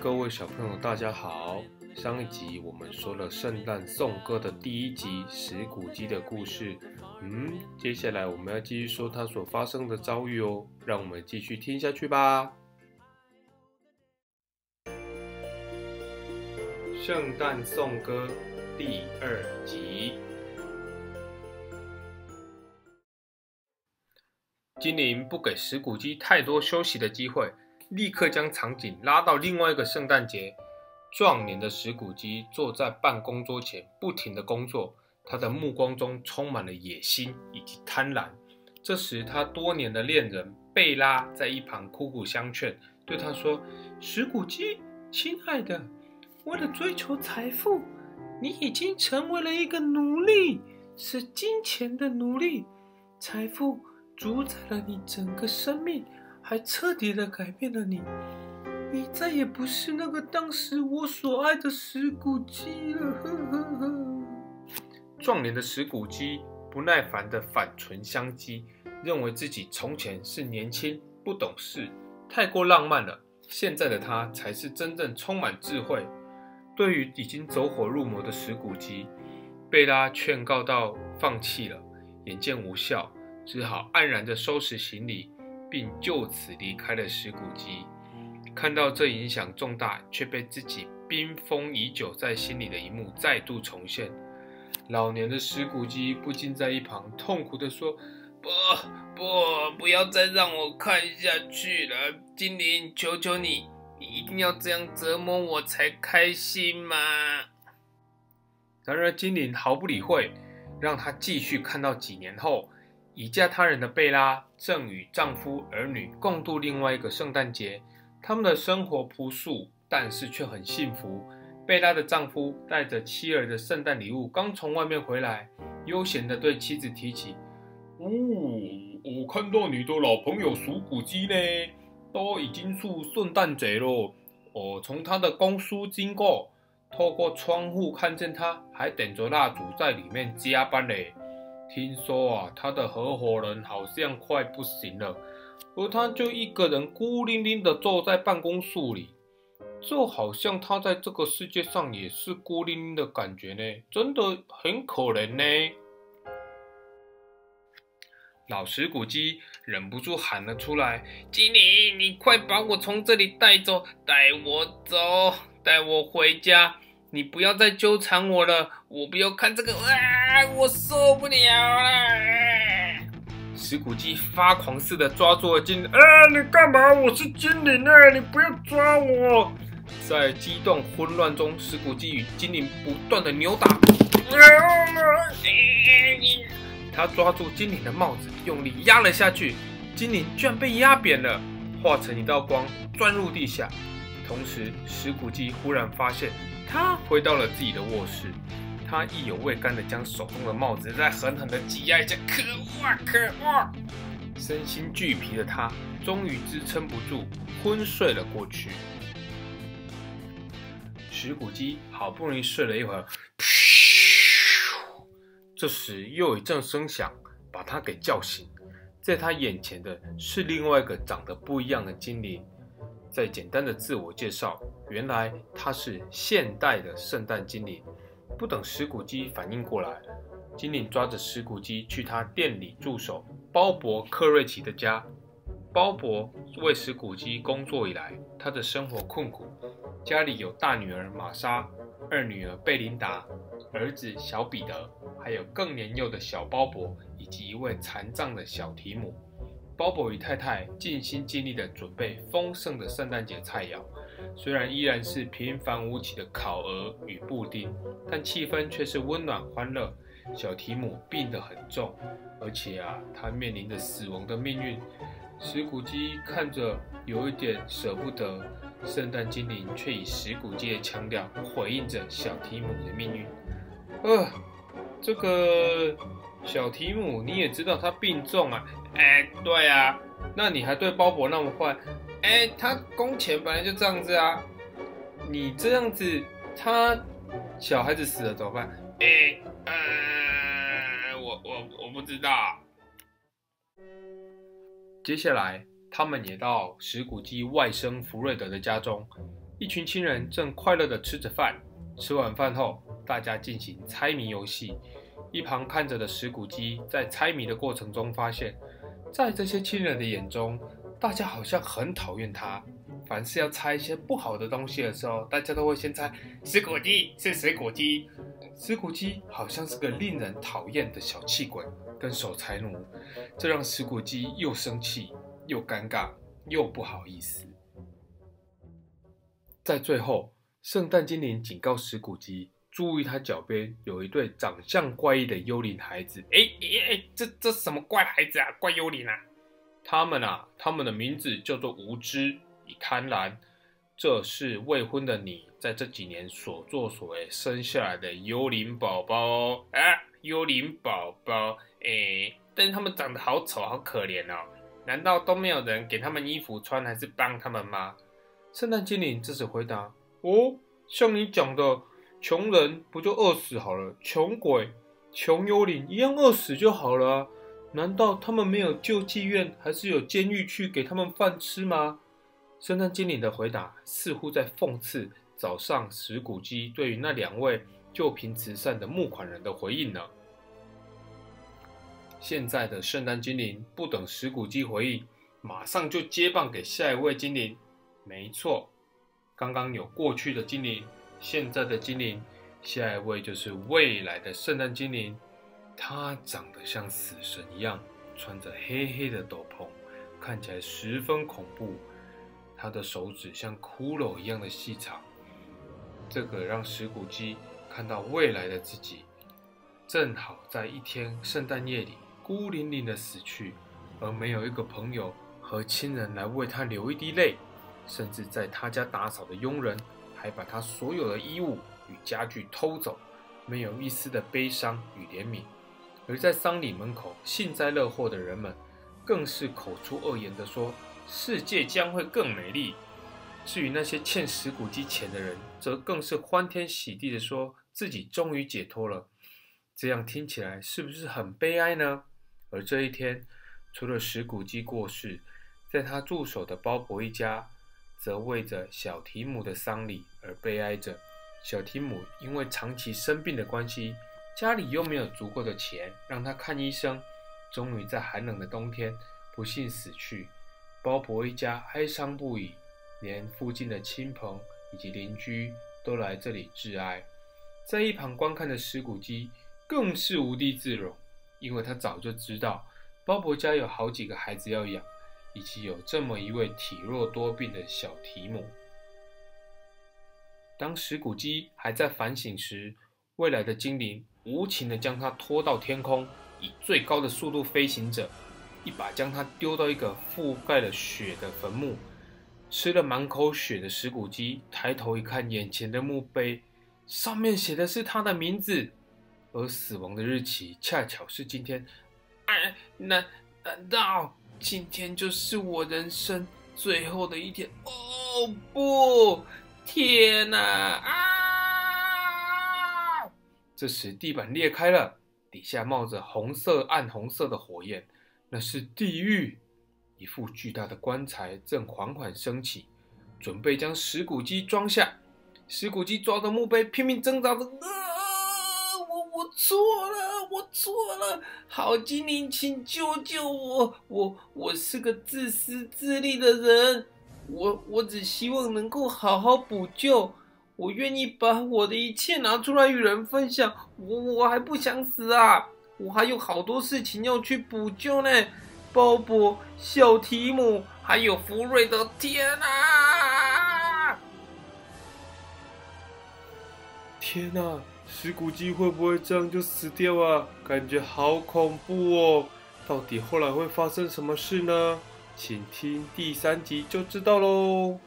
各位小朋友，大家好。上一集我们说了圣诞颂歌的第一集石谷鸡的故事，嗯，接下来我们要继续说它所发生的遭遇哦，让我们继续听下去吧。圣诞颂歌第二集，精灵不给石谷鸡太多休息的机会，立刻将场景拉到另外一个圣诞节。壮年的石谷鸡坐在办公桌前，不停的工作。他的目光中充满了野心以及贪婪。这时，他多年的恋人贝拉在一旁苦苦相劝，对他说：“石谷鸡，亲爱的，为了追求财富，你已经成为了一个奴隶，是金钱的奴隶。财富主宰了你整个生命，还彻底的改变了你。”你再也不是那个当时我所爱的石谷鸡了。呵呵呵。壮年的石谷鸡不耐烦的反唇相讥，认为自己从前是年轻、不懂事、太过浪漫了。现在的他才是真正充满智慧。对于已经走火入魔的石谷鸡，贝拉劝告到放弃了，眼见无效，只好黯然的收拾行李，并就此离开了石谷机。看到这影响重大却被自己冰封已久在心里的一幕再度重现，老年的石谷机不禁在一旁痛苦地说：“不不，不要再让我看下去了，精灵，求求你，你一定要这样折磨我才开心吗？”然而精灵毫不理会，让他继续看到几年后，已嫁他人的贝拉正与丈夫儿女共度另外一个圣诞节。他们的生活朴素，但是却很幸福。贝拉的丈夫带着妻儿的圣诞礼物刚从外面回来，悠闲地对妻子提起：“哦，我看到你的老朋友鼠谷鸡呢，都已经是圣诞节了。我从他的公司经过，透过窗户看见他还点着蜡烛在里面加班嘞。听说啊，他的合伙人好像快不行了。”而他就一个人孤零零的坐在办公室里，就好像他在这个世界上也是孤零零的感觉呢，真的很可怜呢。老石骨鸡忍不住喊了出来：“精灵，你快把我从这里带走，带我走，带我回家！你不要再纠缠我了，我不要看这个，啊，我受不了了。”石谷鸡发狂似的抓住了精灵，啊！你干嘛？我是精灵啊！你不要抓我！在激动混乱中，石谷鸡与精灵不断的扭打。他抓住精灵的帽子，用力压了下去，精灵居然被压扁了，化成一道光钻入地下。同时，石谷鸡忽然发现，他回到了自己的卧室。他意犹未尽的将手中的帽子再狠狠的挤压一下，可恶啊，可恶！身心俱疲的他终于支撑不住，昏睡了过去。石谷鸡好不容易睡了一会儿，这时又一阵声响把他给叫醒，在他眼前的是另外一个长得不一样的精灵。在简单的自我介绍，原来他是现代的圣诞精灵。不等石谷鸡反应过来，金领抓着石谷鸡去他店里驻守鲍勃克瑞奇的家。鲍勃为石谷鸡工作以来，他的生活困苦，家里有大女儿玛莎、二女儿贝琳达、儿子小彼得，还有更年幼的小鲍勃以及一位残障的小提姆。鲍勃与太太尽心尽力地准备丰盛的圣诞节菜肴。虽然依然是平凡无奇的烤鹅与布丁，但气氛却是温暖欢乐。小提姆病得很重，而且啊，他面临着死亡的命运。石谷鸡看着有一点舍不得，圣诞精灵却以石谷鸡的腔调回应着小提姆的命运。呃，这个小提姆你也知道他病重啊？哎，对啊，那你还对鲍勃那么坏？哎，他工钱本来就这样子啊！你这样子，他小孩子死了怎么办？哎，呃，我我我不知道。接下来，他们也到石谷鸡外甥福瑞德的家中。一群亲人正快乐的吃着饭。吃完饭后，大家进行猜谜游戏。一旁看着的石谷鸡在猜谜的过程中发现，在这些亲人的眼中，大家好像很讨厌他。凡是要猜一些不好的东西的时候，大家都会先猜石谷鸡是石谷鸡。石谷鸡好像是个令人讨厌的小气鬼跟守财奴，这让石谷鸡又生气又尴尬又不好意思。在最后，圣诞精灵警告石谷鸡，注意他脚边有一对长相怪异的幽灵孩子。哎哎哎，这这什么怪孩子啊？怪幽灵啊？他们啊，他们的名字叫做无知。以贪婪，这是未婚的你在这几年所作所为生下来的幽灵宝宝哦。啊，幽灵宝宝，哎，但是他们长得好丑，好可怜哦。难道都没有人给他们衣服穿，还是帮他们吗？圣诞精灵这时回答：哦，像你讲的，穷人不就饿死好了？穷鬼、穷幽灵一样饿死就好了。难道他们没有救济院，还是有监狱去给他们饭吃吗？圣诞精灵的回答似乎在讽刺早上石谷鸡对于那两位救贫慈善的募款人的回应呢。现在的圣诞精灵不等石谷鸡回应，马上就接棒给下一位精灵。没错，刚刚有过去的精灵，现在的精灵，下一位就是未来的圣诞精灵。他长得像死神一样，穿着黑黑的斗篷，看起来十分恐怖。他的手指像骷髅一样的细长，这个让石谷鸡看到未来的自己，正好在一天圣诞夜里孤零零的死去，而没有一个朋友和亲人来为他流一滴泪，甚至在他家打扫的佣人还把他所有的衣物与家具偷走，没有一丝的悲伤与怜悯。而在丧礼门口幸灾乐祸的人们，更是口出恶言的说。世界将会更美丽。至于那些欠石骨鸡钱的人，则更是欢天喜地的说自己终于解脱了。这样听起来是不是很悲哀呢？而这一天，除了石骨鸡过世，在他驻守的包伯一家，则为着小提姆的丧礼而悲哀着。小提姆因为长期生病的关系，家里又没有足够的钱让他看医生，终于在寒冷的冬天不幸死去。鲍勃一家哀伤不已，连附近的亲朋以及邻居都来这里致哀。在一旁观看的石谷鸡更是无地自容，因为他早就知道鲍勃家有好几个孩子要养，以及有这么一位体弱多病的小提姆。当石谷鸡还在反省时，未来的精灵无情地将他拖到天空，以最高的速度飞行着。一把将他丢到一个覆盖了雪的坟墓，吃了满口血的石骨鸡抬头一看，眼前的墓碑上面写的是他的名字，而死亡的日期恰巧是今天。哎，难难道今天就是我人生最后的一天？哦不，天哪！啊！这时地板裂开了，底下冒着红色、暗红色的火焰。那是地狱，一副巨大的棺材正缓缓升起，准备将石骨鸡装下。石骨鸡抓着墓碑，拼命挣扎着。啊！我我错了，我错了！好精灵，请救救我！我我是个自私自利的人，我我只希望能够好好补救。我愿意把我的一切拿出来与人分享。我我还不想死啊！我还有好多事情要去补救呢，鲍勃、小提姆，还有福瑞德。天哪！天哪！石骨鸡会不会这样就死掉啊？感觉好恐怖哦！到底后来会发生什么事呢？请听第三集就知道喽。